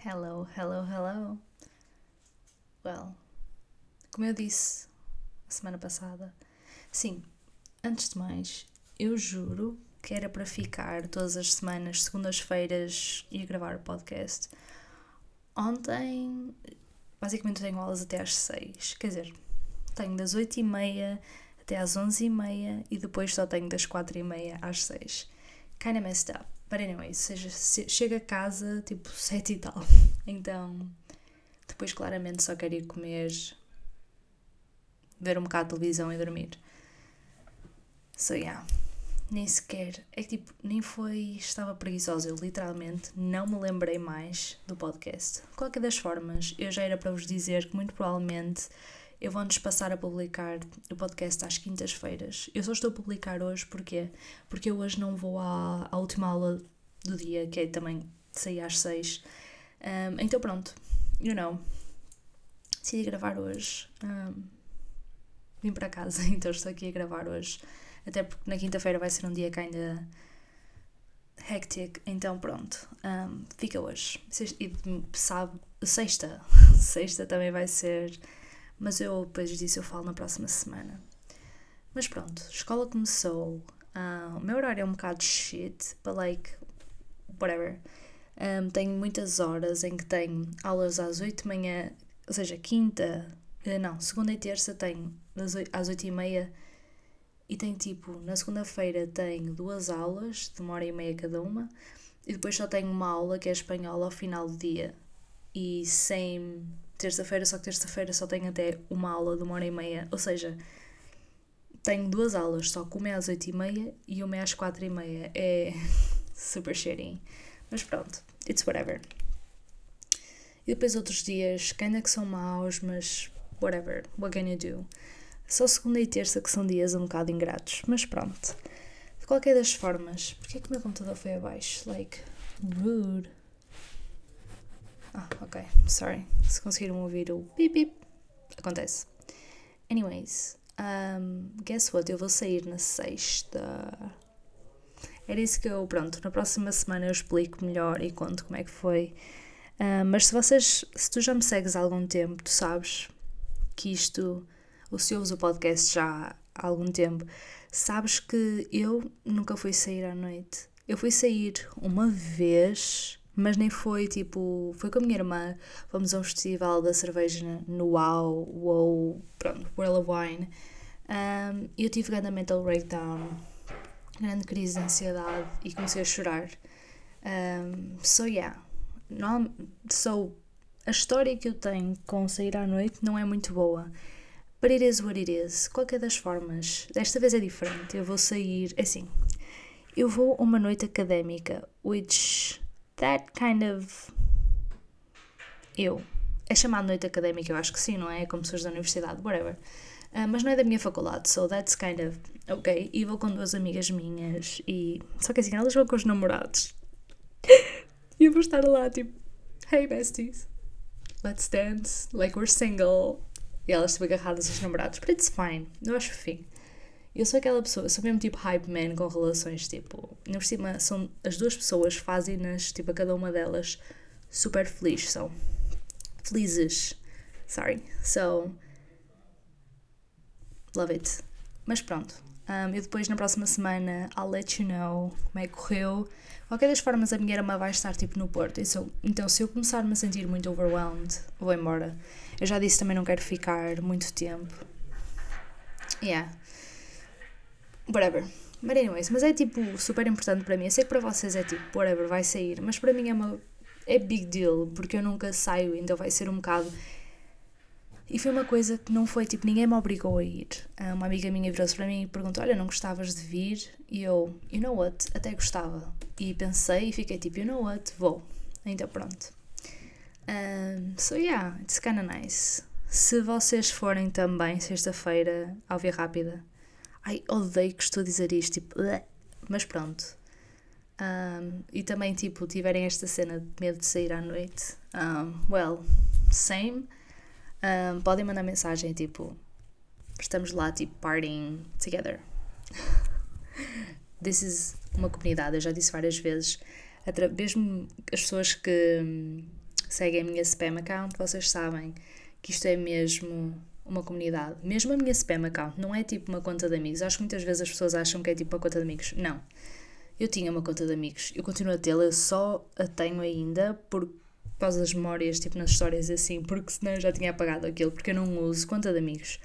Hello, hello, hello. Well, como eu disse a semana passada, sim, antes de mais, eu juro que era para ficar todas as semanas, segundas-feiras, e gravar o podcast. Ontem, basicamente, tenho aulas até às 6. Quer dizer, tenho das 8h30 até às 11h30 e depois só tenho das 4h30 às 6. Kinda messed up. But anyway, seja, chego a casa tipo 7 e tal. Então, depois claramente só quero ir comer, ver um bocado de televisão e dormir. So yeah, nem sequer, é que tipo, nem foi, estava preguiçosa, eu literalmente não me lembrei mais do podcast. Qualquer das formas, eu já era para vos dizer que muito provavelmente eu vou-nos passar a publicar o podcast às quintas-feiras. Eu só estou a publicar hoje porque Porque eu hoje não vou à, à última aula do dia, que é também sair às seis. Um, então pronto, you know, decidi gravar hoje. Um, vim para casa, então estou aqui a gravar hoje. Até porque na quinta-feira vai ser um dia que ainda hectic, então pronto, um, fica hoje. E sabe, sexta, sexta também vai ser mas eu depois disso eu falo na próxima semana. Mas pronto, escola começou. Uh, o meu horário é um bocado shit, but like, whatever. Um, tenho muitas horas em que tenho aulas às 8 de manhã, ou seja, quinta, uh, não, segunda e terça tenho às 8 e meia e tenho tipo, na segunda-feira tenho duas aulas de uma hora e meia cada uma e depois só tenho uma aula que é espanhola ao final do dia e sem terça-feira, só que terça-feira só tenho até uma aula de uma hora e meia, ou seja, tenho duas aulas, só que uma é às oito e meia e uma é às quatro e meia. É super shitty. Mas pronto, it's whatever. E depois outros dias que ainda que são maus, mas whatever, what can you do? Só segunda e terça que são dias um bocado ingratos, mas pronto. De qualquer das formas, porque é que o meu computador foi abaixo? Like, rude. Ah, ok, sorry. Se conseguiram ouvir o bip bip, acontece. Anyways, um, guess what? Eu vou sair na sexta. Era isso que eu, pronto, na próxima semana eu explico melhor e conto como é que foi. Uh, mas se vocês, se tu já me segues há algum tempo, tu sabes que isto, ou se ouves o podcast já há algum tempo, sabes que eu nunca fui sair à noite. Eu fui sair uma vez mas nem foi tipo. Foi com a minha irmã, fomos a um festival da cerveja no Wow, Wow, pronto, World of Wine. Um, eu tive grande mental breakdown, grande crise de ansiedade e comecei a chorar. Um, so, yeah. Não, so, a história que eu tenho com sair à noite não é muito boa. But it is what it is. Qualquer das formas, desta vez é diferente. Eu vou sair. É assim, eu vou a uma noite académica, which that kind of. Eu. É chamado noite académica, eu acho que sim, não é? Como pessoas da universidade, whatever. Uh, mas não é da minha faculdade, so that's kind of ok. E vou com duas amigas minhas e. Só que assim, elas vão com os namorados. e eu vou estar lá tipo, hey besties, let's dance, like we're single. E elas estão agarradas aos namorados, but it's fine, eu acho fim. Eu sou aquela pessoa, sou mesmo tipo hype man com relações, tipo, por cima são as duas pessoas fazem-nas, tipo, a cada uma delas super feliz, são felizes. Sorry. So, love it. Mas pronto. Um, eu depois na próxima semana I'll let you know como é que correu. Qualquer das formas a minha irmã vai estar tipo no Porto. Então, então se eu começar -me a sentir muito overwhelmed, vou embora. Eu já disse também não quero ficar muito tempo. Yeah whatever. But anyways, mas é tipo super importante para mim. Eu sei que para vocês é tipo, whatever, vai sair, mas para mim é uma. é big deal, porque eu nunca saio, então vai ser um bocado. E foi uma coisa que não foi tipo, ninguém me obrigou a ir. Ah, uma amiga minha virou-se para mim e perguntou: Olha, não gostavas de vir? E eu, you know what? Até gostava. E pensei e fiquei tipo, you know what? Vou. Então pronto. Um, so yeah, it's kinda nice. Se vocês forem também sexta-feira ao Via Rápida, Ai, odeio que estou a dizer isto, tipo, mas pronto. Um, e também, tipo, tiverem esta cena de medo de sair à noite, um, well, same. Um, podem mandar mensagem, tipo, estamos lá, tipo, partying together. This is uma comunidade, eu já disse várias vezes, mesmo as pessoas que, seguem a minha spam account, vocês sabem que isto é mesmo uma comunidade. Mesmo a minha spam account não é tipo uma conta de amigos. Acho que muitas vezes as pessoas acham que é tipo uma conta de amigos. Não. Eu tinha uma conta de amigos. Eu continuo a tê-la, eu só a tenho ainda por causa das memórias, tipo nas histórias assim, porque senão eu já tinha apagado aquilo, porque eu não uso conta de amigos.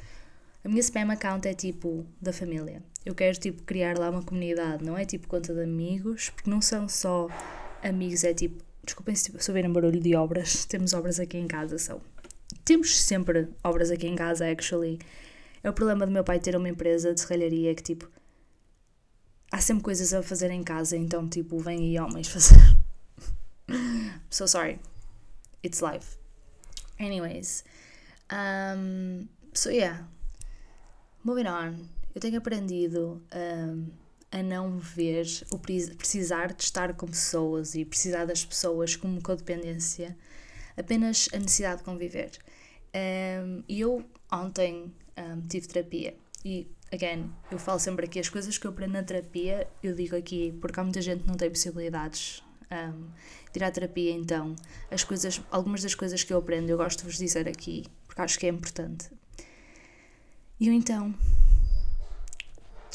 A minha spam account é tipo da família. Eu quero tipo criar lá uma comunidade, não é tipo conta de amigos, porque não são só amigos, é tipo. Desculpem se souberem barulho de obras, temos obras aqui em casa, são temos sempre obras aqui em casa, actually. É o problema do meu pai ter uma empresa de serralharia que, tipo, há sempre coisas a fazer em casa, então, tipo, vem aí homens fazer. so sorry. It's life. Anyways. Um, so, yeah. Moving on. Eu tenho aprendido um, a não ver o precisar de estar com pessoas e precisar das pessoas como codependência apenas a necessidade de conviver. Um, e eu ontem um, tive terapia e, again, eu falo sempre aqui as coisas que eu aprendo na terapia, eu digo aqui porque há muita gente que não tem possibilidades um, de ir à terapia, então as coisas, algumas das coisas que eu aprendo eu gosto de vos dizer aqui porque acho que é importante. E eu então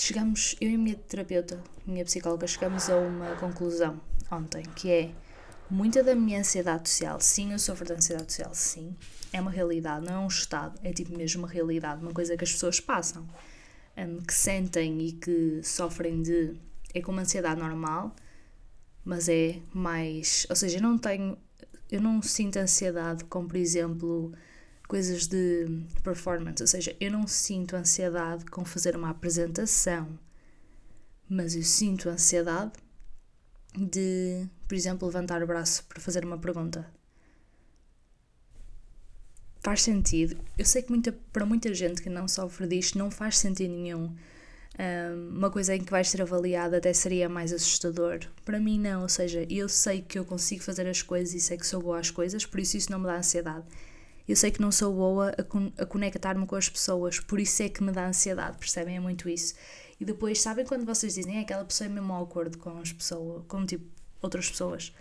chegamos, eu e a minha terapeuta, minha psicóloga, chegamos a uma conclusão ontem, que é Muita da minha ansiedade social, sim, eu sofro de ansiedade social, sim, é uma realidade, não é um estado, é tipo mesmo uma realidade, uma coisa que as pessoas passam, um, que sentem e que sofrem de. É como ansiedade normal, mas é mais. Ou seja, eu não tenho. Eu não sinto ansiedade como, por exemplo, coisas de performance, ou seja, eu não sinto ansiedade com fazer uma apresentação, mas eu sinto ansiedade de, por exemplo, levantar o braço para fazer uma pergunta. Faz sentido. Eu sei que muita, para muita gente que não sofre disto não faz sentido nenhum. Um, uma coisa em que vais ser avaliada até seria mais assustador. Para mim, não. Ou seja, eu sei que eu consigo fazer as coisas e sei que sou boa às coisas, por isso isso não me dá ansiedade. Eu sei que não sou boa a, con a conectar-me com as pessoas, por isso é que me dá ansiedade, percebem? É muito isso. E depois, sabem quando vocês dizem, é aquela pessoa é mesmo awkward com as pessoas, como tipo outras pessoas?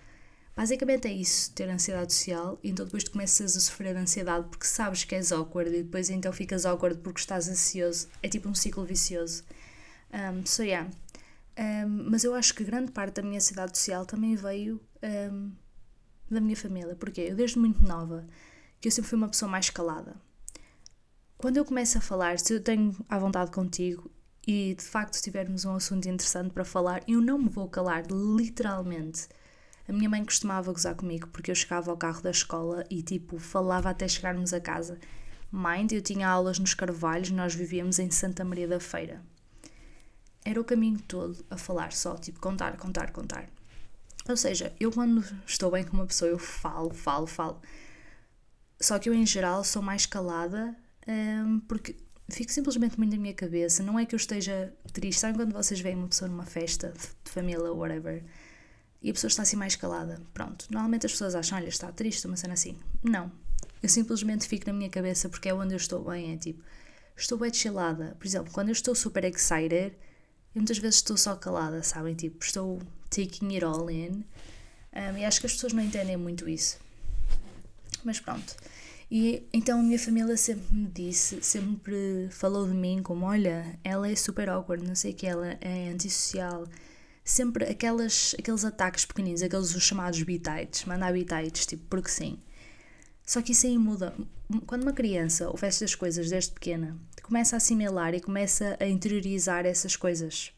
Basicamente é isso, ter ansiedade social, então depois tu começas a sofrer ansiedade porque sabes que és awkward e depois então ficas awkward porque estás ansioso. É tipo um ciclo vicioso. Um, so yeah. Um, mas eu acho que grande parte da minha ansiedade social também veio um, da minha família. Porque eu desde muito nova, que eu sempre fui uma pessoa mais calada. Quando eu começo a falar, se eu tenho à vontade contigo, e de facto tivermos um assunto interessante para falar, eu não me vou calar, literalmente. A minha mãe costumava gozar comigo porque eu chegava ao carro da escola e tipo falava até chegarmos a casa. Mind, eu tinha aulas nos Carvalhos, nós vivíamos em Santa Maria da Feira. Era o caminho todo a falar só, tipo contar, contar, contar. Ou seja, eu quando estou bem com uma pessoa eu falo, falo, falo. Só que eu em geral sou mais calada um, porque fico simplesmente muito na minha cabeça. Não é que eu esteja triste. Sabem quando vocês veem uma pessoa numa festa de família ou whatever e a pessoa está assim mais calada? Pronto. Normalmente as pessoas acham, olha, está triste, uma cena assim. Não. Eu simplesmente fico na minha cabeça porque é onde eu estou bem. É tipo, estou bem chillada. Por exemplo, quando eu estou super excited, eu muitas vezes estou só calada, sabem? Tipo, estou taking it all in. Um, e acho que as pessoas não entendem muito isso. Mas pronto. E então a minha família sempre me disse, sempre falou de mim como: olha, ela é super awkward, não sei o que, ela é antissocial. Sempre aquelas, aqueles ataques pequeninos, aqueles os chamados bitites, mandar bitites, tipo, porque sim. Só que isso aí muda. Quando uma criança ouve estas coisas desde pequena, começa a assimilar e começa a interiorizar essas coisas.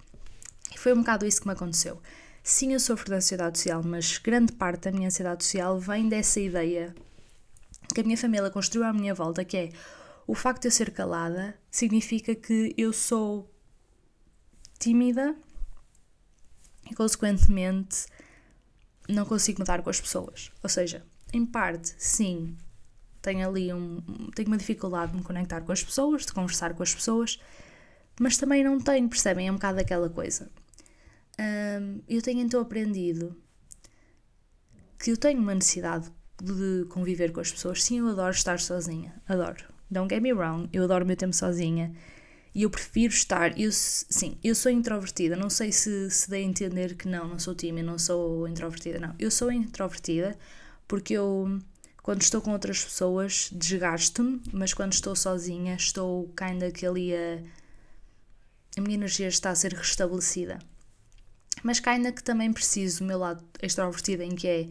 E foi um bocado isso que me aconteceu. Sim, eu sofro de ansiedade social, mas grande parte da minha ansiedade social vem dessa ideia que a minha família construiu à minha volta, que é o facto de eu ser calada significa que eu sou tímida e, consequentemente, não consigo mudar com as pessoas. Ou seja, em parte, sim, tenho ali um, tenho uma dificuldade de me conectar com as pessoas, de conversar com as pessoas, mas também não tenho, percebem? É um bocado aquela coisa. Eu tenho então aprendido que eu tenho uma necessidade de conviver com as pessoas. Sim, eu adoro estar sozinha, adoro. Don't get me wrong, eu adoro o meu tempo sozinha e eu prefiro estar. Eu, sim, eu sou introvertida, não sei se, se dei a entender que não, não sou tímida, não sou introvertida, não. Eu sou introvertida porque eu Quando estou com outras pessoas, desgasto-me, mas quando estou sozinha, estou kinda que ali a. A minha energia está a ser restabelecida. Mas kinda que também preciso do meu lado extrovertido, em que é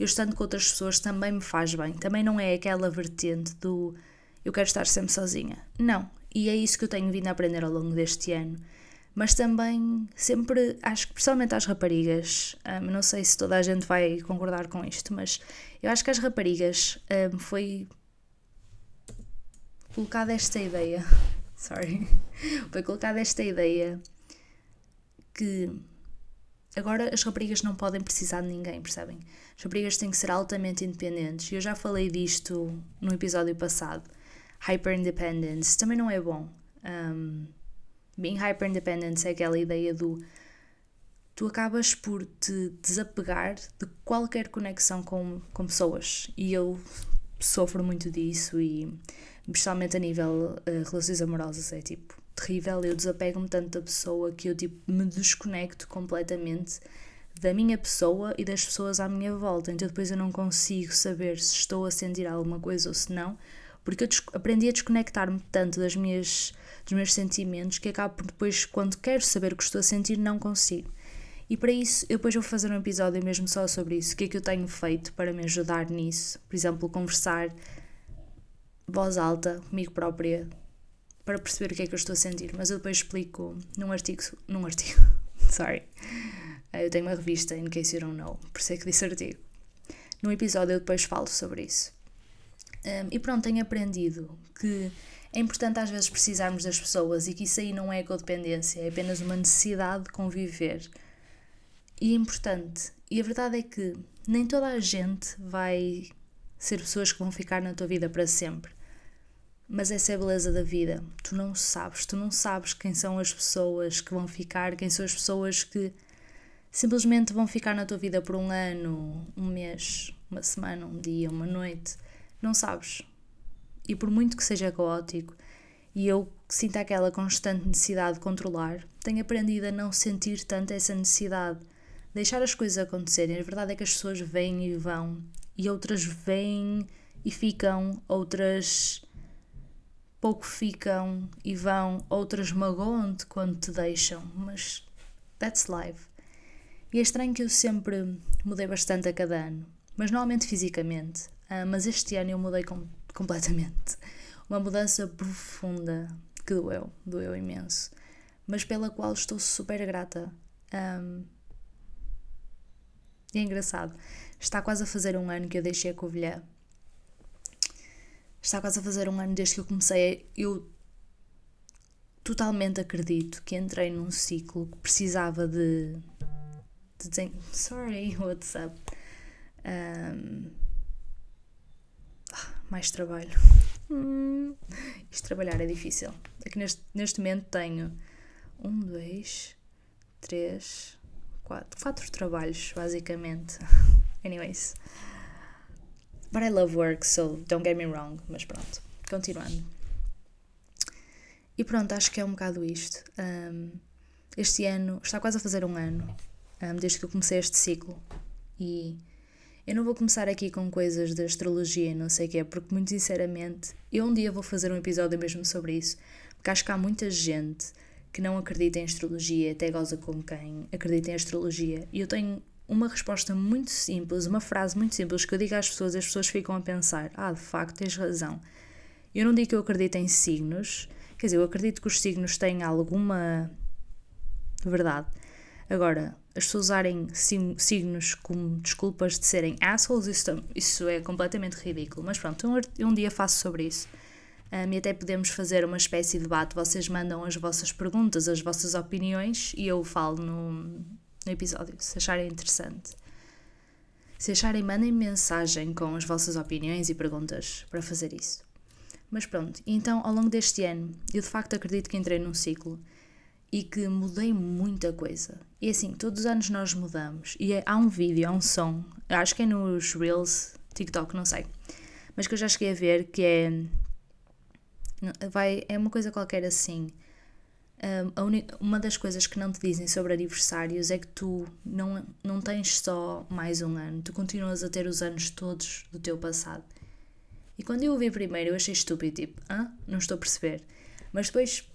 eu estando com outras pessoas também me faz bem. Também não é aquela vertente do eu quero estar sempre sozinha. Não. E é isso que eu tenho vindo a aprender ao longo deste ano. Mas também, sempre, acho que principalmente às raparigas, um, não sei se toda a gente vai concordar com isto, mas eu acho que às raparigas um, foi colocada esta ideia, sorry, foi colocada esta ideia que agora as raparigas não podem precisar de ninguém, percebem? As raparigas têm que ser altamente independentes. Eu já falei disto no episódio passado hyper independence também não é bom. Um, being hyper independence é aquela ideia do tu acabas por te desapegar de qualquer conexão com, com pessoas e eu sofro muito disso e especialmente a nível uh, relações amorosas é tipo terrível, eu desapego-me tanto da pessoa que eu tipo me desconecto completamente da minha pessoa e das pessoas à minha volta, então depois eu não consigo saber se estou a sentir alguma coisa ou se não, porque eu aprendi a desconectar-me tanto das minhas, dos meus sentimentos que acabo por depois, quando quero saber o que estou a sentir, não consigo. E para isso, eu depois vou fazer um episódio mesmo só sobre isso. O que é que eu tenho feito para me ajudar nisso? Por exemplo, conversar voz alta comigo própria para perceber o que é que eu estou a sentir. Mas eu depois explico num artigo. Num artigo. Sorry. Eu tenho uma revista, in case you don't know, por isso é que disse artigo. Num episódio eu depois falo sobre isso. Um, e pronto, tenho aprendido que é importante às vezes precisarmos das pessoas e que isso aí não é codependência, é apenas uma necessidade de conviver. E é importante. E a verdade é que nem toda a gente vai ser pessoas que vão ficar na tua vida para sempre. Mas essa é a beleza da vida. Tu não sabes, tu não sabes quem são as pessoas que vão ficar, quem são as pessoas que simplesmente vão ficar na tua vida por um ano, um mês, uma semana, um dia, uma noite não sabes. E por muito que seja caótico e eu sinta aquela constante necessidade de controlar, tenho aprendido a não sentir tanto essa necessidade, deixar as coisas acontecerem. A verdade é que as pessoas vêm e vão, e outras vêm e ficam, outras pouco ficam e vão, outras magoam-te quando te deixam, mas that's life. E é estranho que eu sempre mudei bastante a cada ano, mas normalmente fisicamente. Uh, mas este ano eu mudei com, completamente. Uma mudança profunda que doeu, doeu imenso, mas pela qual estou super grata. Um, é engraçado. Está quase a fazer um ano que eu deixei a Covilhã. Está quase a fazer um ano desde que eu comecei. Eu totalmente acredito que entrei num ciclo que precisava de. de dizer, sorry, what's up? Um, mais trabalho. Hum, isto trabalhar é difícil. Aqui neste, neste momento tenho um, dois, três, quatro, quatro trabalhos, basicamente. Anyways. But I love work, so don't get me wrong. Mas pronto, continuando. E pronto, acho que é um bocado isto. Um, este ano, está quase a fazer um ano, um, desde que eu comecei este ciclo. E eu não vou começar aqui com coisas de astrologia, não sei o quê, porque muito sinceramente, eu um dia vou fazer um episódio mesmo sobre isso, porque acho que há muita gente que não acredita em astrologia, até goza com quem acredita em astrologia, e eu tenho uma resposta muito simples, uma frase muito simples que eu digo às pessoas, as pessoas ficam a pensar: ah, de facto, tens razão. Eu não digo que eu acredito em signos, quer dizer, eu acredito que os signos têm alguma verdade. Agora, as pessoas usarem signos como desculpas de serem assholes, isso, isso é completamente ridículo. Mas pronto, um, um dia faço sobre isso. Um, e até podemos fazer uma espécie de debate. Vocês mandam as vossas perguntas, as vossas opiniões e eu falo no, no episódio, se acharem interessante. Se acharem, mandem mensagem com as vossas opiniões e perguntas para fazer isso. Mas pronto, então ao longo deste ano, eu de facto acredito que entrei num ciclo e que mudei muita coisa. E assim, todos os anos nós mudamos. E é, há um vídeo, há um som, acho que é nos Reels, TikTok, não sei, mas que eu já cheguei a ver que é. Vai, é uma coisa qualquer assim. Um, uma das coisas que não te dizem sobre aniversários é que tu não, não tens só mais um ano, tu continuas a ter os anos todos do teu passado. E quando eu ouvi primeiro, eu achei estúpido, tipo, ah, não estou a perceber. Mas depois,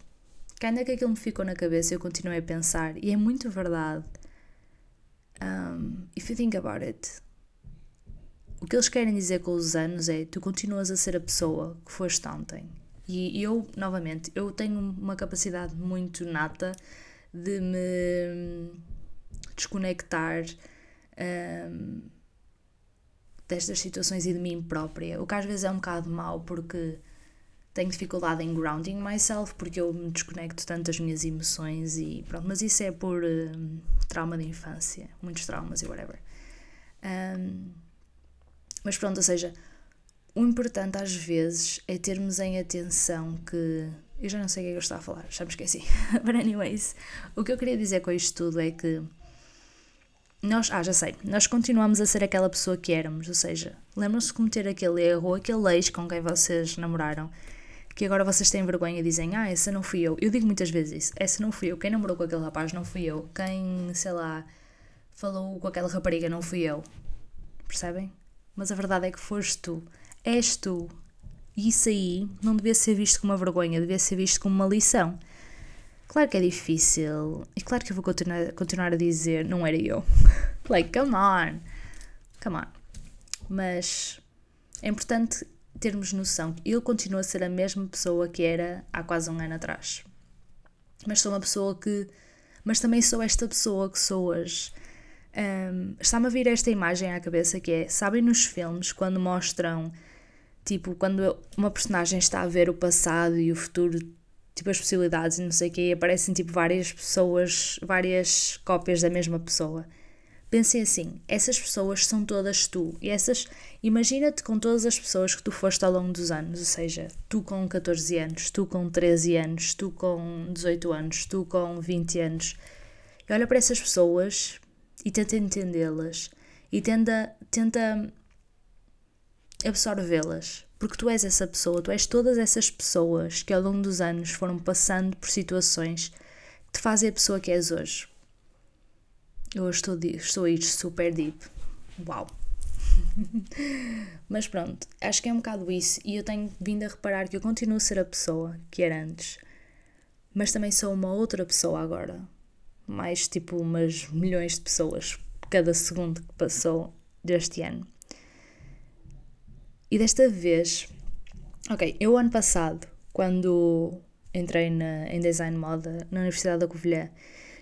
ainda que aquilo me ficou na cabeça, eu continuei a pensar, e é muito verdade. Um, if you think about it, o que eles querem dizer com os anos é tu continuas a ser a pessoa que foste ontem. E eu, novamente, eu tenho uma capacidade muito nata de me desconectar um, destas situações e de mim própria. O que às vezes é um bocado mau porque tenho dificuldade em grounding myself porque eu me desconecto tanto das minhas emoções e pronto, mas isso é por um, trauma de infância, muitos traumas e whatever. Um, mas pronto, ou seja, o importante às vezes é termos em atenção que. Eu já não sei o que é que eu estava a falar, já me esqueci. But, anyways, o que eu queria dizer com isto tudo é que nós, ah, já sei, nós continuamos a ser aquela pessoa que éramos, ou seja, lembram-se de cometer aquele erro, aquele ex com quem vocês namoraram, que agora vocês têm vergonha e dizem, ah, essa não fui eu. Eu digo muitas vezes isso, essa não fui eu. Quem namorou com aquele rapaz não fui eu. Quem, sei lá, falou com aquela rapariga não fui eu. Percebem? Mas a verdade é que foste tu. És tu. E isso aí não devia ser visto como uma vergonha, devia ser visto como uma lição. Claro que é difícil. E claro que eu vou continuar, continuar a dizer, não era eu. like, come on. Come on. Mas é importante termos noção eu continuo a ser a mesma pessoa que era há quase um ano atrás. Mas sou uma pessoa que. Mas também sou esta pessoa que sou hoje. Um, Está-me a vir esta imagem à cabeça que é: sabem nos filmes quando mostram, tipo, quando uma personagem está a ver o passado e o futuro tipo as possibilidades e não sei o quê, aparecem tipo várias pessoas, várias cópias da mesma pessoa. Pensem assim, essas pessoas são todas tu. E essas, imagina-te com todas as pessoas que tu foste ao longo dos anos, ou seja, tu com 14 anos, tu com 13 anos, tu com 18 anos, tu com 20 anos. E olha para essas pessoas e tenta entendê-las e tenta, tenta absorvê-las porque tu és essa pessoa, tu és todas essas pessoas que ao longo dos anos foram passando por situações que te fazem a pessoa que és hoje. Eu hoje estou, estou a ir super deep. Uau! Mas pronto, acho que é um bocado isso e eu tenho vindo a reparar que eu continuo a ser a pessoa que era antes, mas também sou uma outra pessoa agora. Mais tipo umas milhões de pessoas cada segundo que passou deste ano. E desta vez, ok, eu ano passado, quando entrei na, em design moda na Universidade da Covilhã,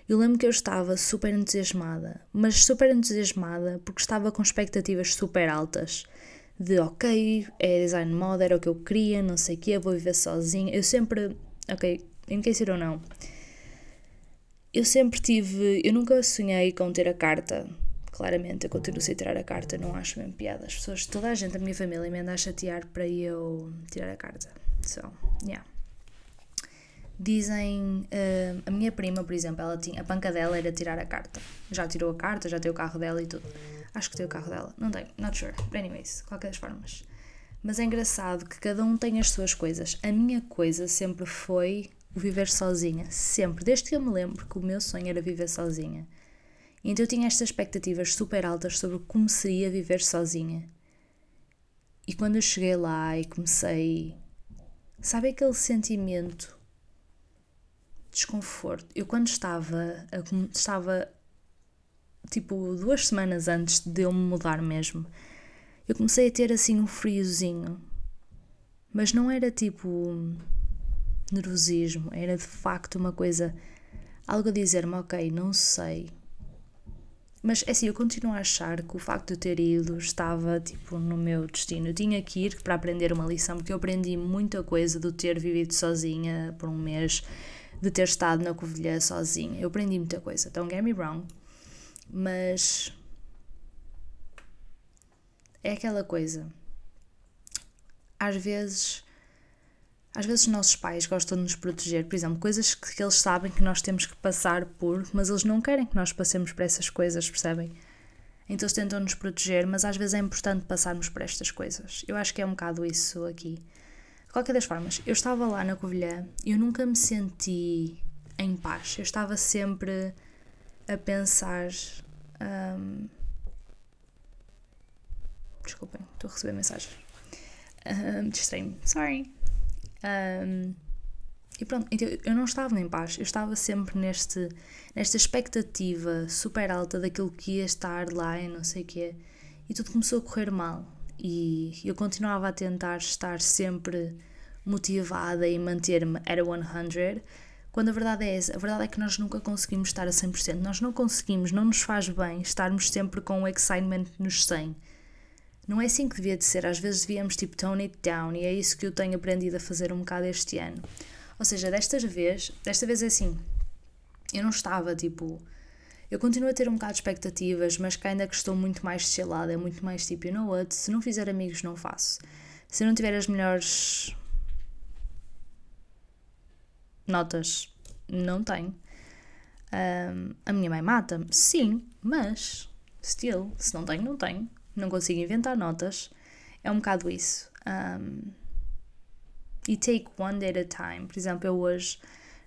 eu lembro que eu estava super entusiasmada, mas super entusiasmada porque estava com expectativas super altas. De ok, é design moda, era o que eu queria, não sei o quê, vou viver sozinha. Eu sempre, ok, enriquecer ou não, eu sempre tive, eu nunca sonhei com ter a carta claramente eu continuo sem tirar a carta, não acho mesmo piada. As pessoas, toda a gente da minha família me anda a chatear para eu tirar a carta. So, yeah. Dizem, uh, a minha prima, por exemplo, ela tinha, a panca dela era tirar a carta. Já tirou a carta, já tem o carro dela e tudo. Acho que tem o carro dela, não tem, not sure. But anyways, qualquer das formas. Mas é engraçado que cada um tem as suas coisas. A minha coisa sempre foi o viver sozinha. Sempre. Desde que eu me lembro que o meu sonho era viver sozinha. Então eu tinha estas expectativas super altas sobre como seria viver sozinha. E quando eu cheguei lá e comecei. Sabe aquele sentimento de desconforto? Eu, quando estava. Estava. Tipo, duas semanas antes de eu me mudar mesmo, eu comecei a ter assim um friozinho. Mas não era tipo. nervosismo, era de facto uma coisa. Algo a dizer-me, ok, não sei mas é assim, eu continuo a achar que o facto de eu ter ido estava tipo no meu destino. Eu tinha que ir para aprender uma lição, porque eu aprendi muita coisa do ter vivido sozinha por um mês, de ter estado na Covilhã sozinha. Eu aprendi muita coisa. Don't get me wrong. Mas é aquela coisa. Às vezes às vezes os nossos pais gostam de nos proteger, por exemplo, coisas que, eles sabem que nós temos que passar por, mas eles não querem que nós passemos por essas coisas, percebem? Então eles tentam nos proteger, mas às vezes é importante passarmos por estas coisas. Eu acho que é um bocado isso aqui. De qualquer das formas, eu estava lá na Covilhã e eu nunca me senti em paz. Eu estava sempre a pensar. Um, desculpem, estou a receber mensagens. Um, Distraí-me. Sorry. Um, e pronto, então eu não estava em paz, eu estava sempre neste, nesta expectativa super alta daquilo que ia estar lá e não sei o quê. E tudo começou a correr mal. E eu continuava a tentar estar sempre motivada e manter-me at 100, quando a verdade é essa, a verdade é que nós nunca conseguimos estar a 100%, nós não conseguimos, não nos faz bem estarmos sempre com o excitement nos 100. Não é assim que devia de ser, às vezes devíamos tipo tone it down e é isso que eu tenho aprendido a fazer um bocado este ano. Ou seja, desta vez, desta vez é assim, eu não estava tipo, eu continuo a ter um bocado de expectativas, mas que ainda que estou muito mais chillada, é muito mais tipo, you know what, se não fizer amigos não faço. Se não tiver as melhores notas, não tenho. Um, a minha mãe mata-me, sim, mas still, se não tenho, não tenho. Não consigo inventar notas. É um bocado isso. Um, e take one day at a time. Por exemplo, eu hoje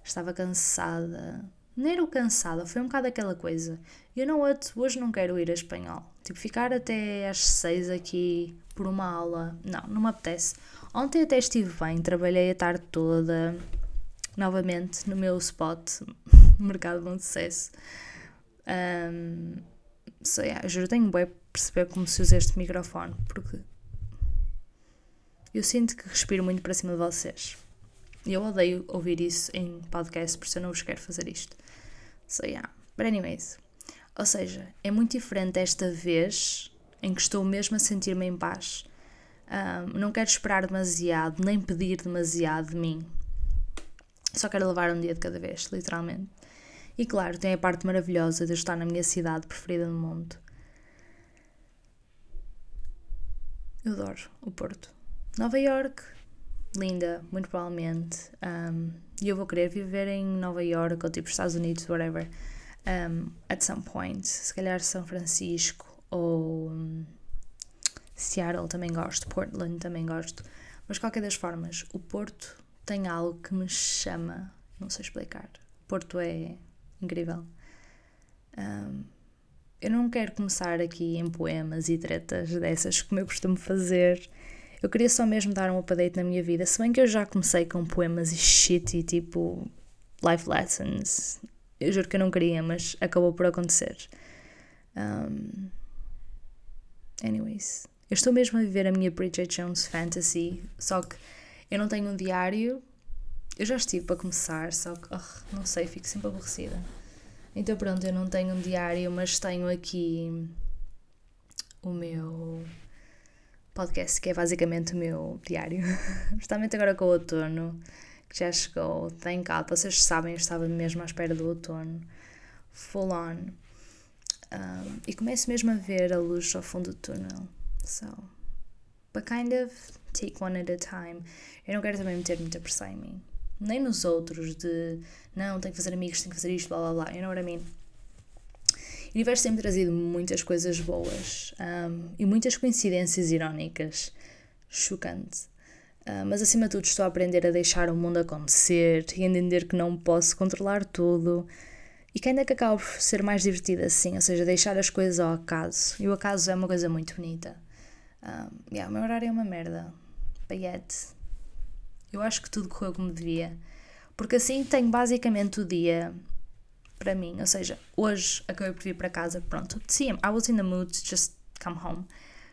estava cansada. Nem era cansada, foi um bocado aquela coisa. You know what? Hoje não quero ir a espanhol. Tipo, ficar até às seis aqui por uma aula. Não, não me apetece. Ontem até estive bem, trabalhei a tarde toda novamente no meu spot, Mercado Bom Sucesso. Um, so, yeah, eu juro, tenho bem perceber como se usa este microfone, porque eu sinto que respiro muito para cima de vocês. E eu odeio ouvir isso em podcast, por isso eu não vos quero fazer isto. So, yeah. But anyways. Ou seja, é muito diferente esta vez em que estou mesmo a sentir-me em paz. Um, não quero esperar demasiado, nem pedir demasiado de mim. Só quero levar um dia de cada vez, literalmente. E claro, tem a parte maravilhosa de eu estar na minha cidade preferida do mundo. Eu adoro o Porto. Nova York, linda, muito provavelmente. Um, e eu vou querer viver em Nova York ou tipo Estados Unidos, whatever, um, at some point. Se calhar São Francisco ou um, Seattle também gosto, Portland também gosto. Mas, qualquer das formas, o Porto tem algo que me chama, não sei explicar. Porto é incrível. Um, eu não quero começar aqui em poemas e tretas dessas como eu costumo fazer. Eu queria só mesmo dar um update na minha vida, se bem que eu já comecei com poemas e shit e tipo life lessons. Eu juro que eu não queria, mas acabou por acontecer. Um, anyways, eu estou mesmo a viver a minha Bridget Jones fantasy, só que eu não tenho um diário. Eu já estive para começar, só que oh, não sei, fico sempre aborrecida. Então pronto, eu não tenho um diário, mas tenho aqui o meu podcast, que é basicamente o meu diário. Justamente agora com o outono, que já chegou, tem cá, vocês sabem, eu estava mesmo à espera do outono, full on. Um, e começo mesmo a ver a luz ao fundo do túnel. So, but kind of take one at a time. Eu não quero também meter muita pressão em mim. Nem nos outros, de não, tenho que fazer amigos, tenho que fazer isto, blá blá blá. You know what I mean? O universo tem-me trazido muitas coisas boas um, e muitas coincidências irónicas. Chocante. Uh, mas acima de tudo estou a aprender a deixar o mundo acontecer e a entender que não posso controlar tudo e que ainda que acaba por ser mais divertido assim, ou seja, deixar as coisas ao acaso. E o acaso é uma coisa muito bonita. Um, yeah, o meu horário é uma merda. Yet, eu acho que tudo correu como devia. Porque assim tenho basicamente o dia para mim. Ou seja, hoje acabei por vir para casa, pronto, sim, I was in the mood to just come home.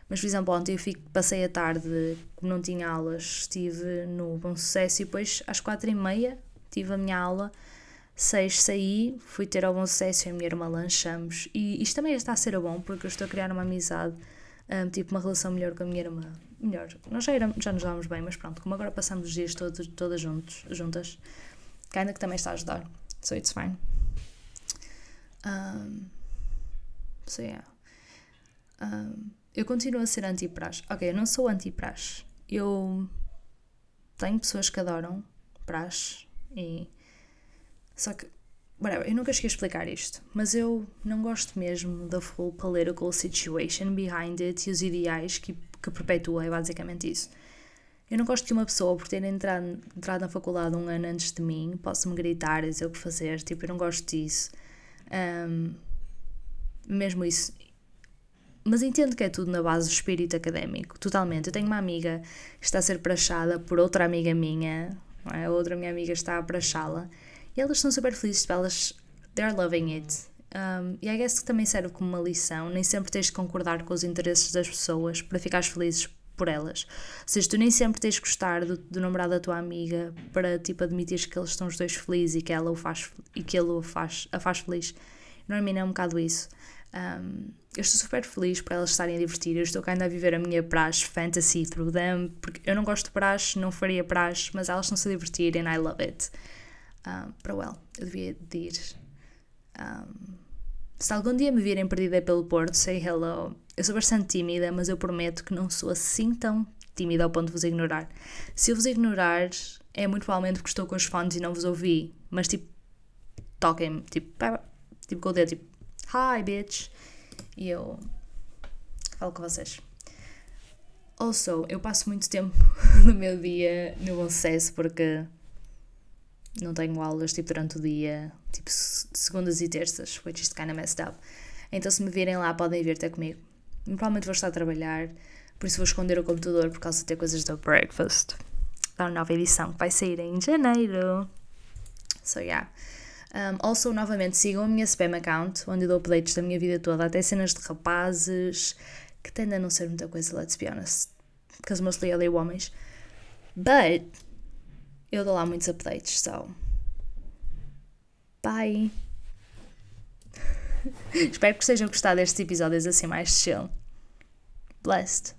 Mas, por exemplo, ontem eu fico, passei a tarde, como não tinha aulas, estive no Bom Sucesso e depois às quatro e meia tive a minha aula, seis saí, fui ter ao Bom Sucesso e a minha irmã lanchamos. E isto também está a ser bom porque eu estou a criar uma amizade, um, tipo uma relação melhor com a minha irmã melhor. Nós já, éramos, já nos dávamos bem, mas pronto, como agora passamos os dias todos, todas juntos, juntas, que ainda que também está a ajudar. So it's fine. Um, so yeah. Um, eu continuo a ser anti-praxe. Ok, eu não sou anti-praxe. Eu tenho pessoas que adoram praxe e. Só que. Whatever, eu nunca cheguei a explicar isto, mas eu não gosto mesmo da full political situation behind it e os ideais que que perpetua, é basicamente isso. Eu não gosto que uma pessoa, por ter entrado, entrado na faculdade um ano antes de mim, possa me gritar e dizer o que fazer. Tipo, eu não gosto disso. Um, mesmo isso. Mas entendo que é tudo na base do espírito académico, totalmente. Eu tenho uma amiga que está a ser prachada por outra amiga minha, é? outra minha amiga está a prachá-la, e elas estão super felizes, tipo, elas, they're loving it. Um, e I guess que também serve como uma lição, nem sempre tens de concordar com os interesses das pessoas para ficares felizes por elas. Ou seja, tu nem sempre tens de gostar do, do namorado da tua amiga para, tipo, admitir que eles estão os dois felizes e que ela o faz, e que ele o faz, a faz feliz. Normalmente é um bocado isso. Um, eu estou super feliz por elas estarem a divertir. Eu estou ainda a viver a minha praxe fantasy through them, porque eu não gosto de praxe, não faria praxe, mas elas estão-se a divertir and I love it. Um, para well, eu devia de ir. Um, se algum dia me virem perdida pelo Porto, say hello. Eu sou bastante tímida, mas eu prometo que não sou assim tão tímida ao ponto de vos ignorar. Se eu vos ignorar, é muito provavelmente porque estou com os fones e não vos ouvi, mas tipo, toquem-me, tipo, tipo com o dedo, tipo, hi bitch, e eu falo com vocês. Also, eu passo muito tempo no meu dia no acesso porque não tenho aulas tipo durante o dia, tipo segundas e terças, which is kinda messed up. Então se me virem lá podem vir ter comigo. Provavelmente vou estar a trabalhar, por isso vou esconder o computador por causa de ter coisas do breakfast. Da nova edição que vai sair em janeiro. So yeah. Um, also, novamente, sigam a minha spam account, onde eu dou updates da minha vida toda, até cenas de rapazes, que tendem a não ser muita coisa, let's be honest. Because mostly I leio homens. But, eu dou lá muitos updates, so. Bye! Espero que estejam gostado destes episódios assim mais chill. Blessed.